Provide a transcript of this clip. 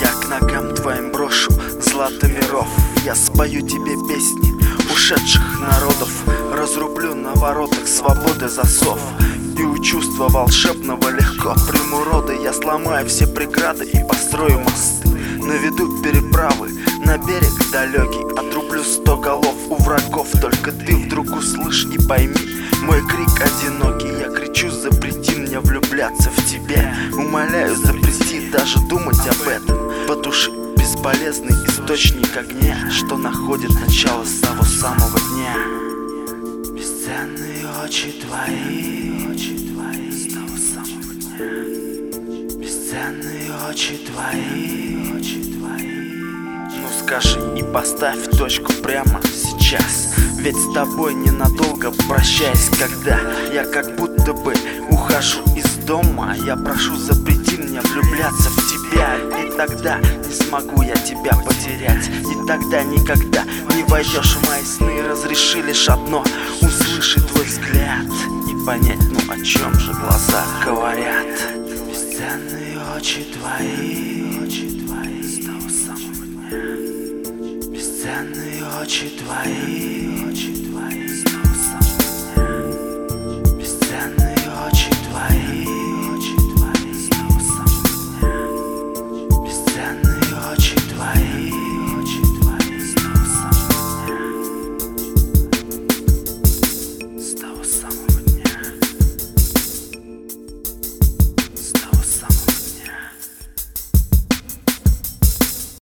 Я к ногам твоим брошу златы миров. Я спою тебе песни ушедших народов. Разрублю на воротах свободы засов. И у чувства волшебного легко приму роды Я сломаю все преграды и построю мосты. Наведу переправы на берег далекий. Отрублю сто голов у врагов. Только ты вдруг услышь и пойми Мой крик одинокий, я крик влюбляться в тебя Умоляю, запрети даже думать об этом. Потуши бесполезный источник огня Что находит начало с того самого дня. Бесценные очи твои, очи твои с того самого дня. Бесценные очи твои, очи твои Ну скажи и поставь точку прямо сейчас. Ведь с тобой ненадолго прощаясь Когда я как будто бы ухожу из дома. Я прошу запрети мне влюбляться в тебя. И тогда не смогу я тебя потерять. И тогда никогда не войдешь в мои сны. Разреши лишь одно Услышать твой взгляд И понять, ну о чем же глаза говорят. Бесценные очи твои Очи твои. С того самого дня. Бесценные очи твои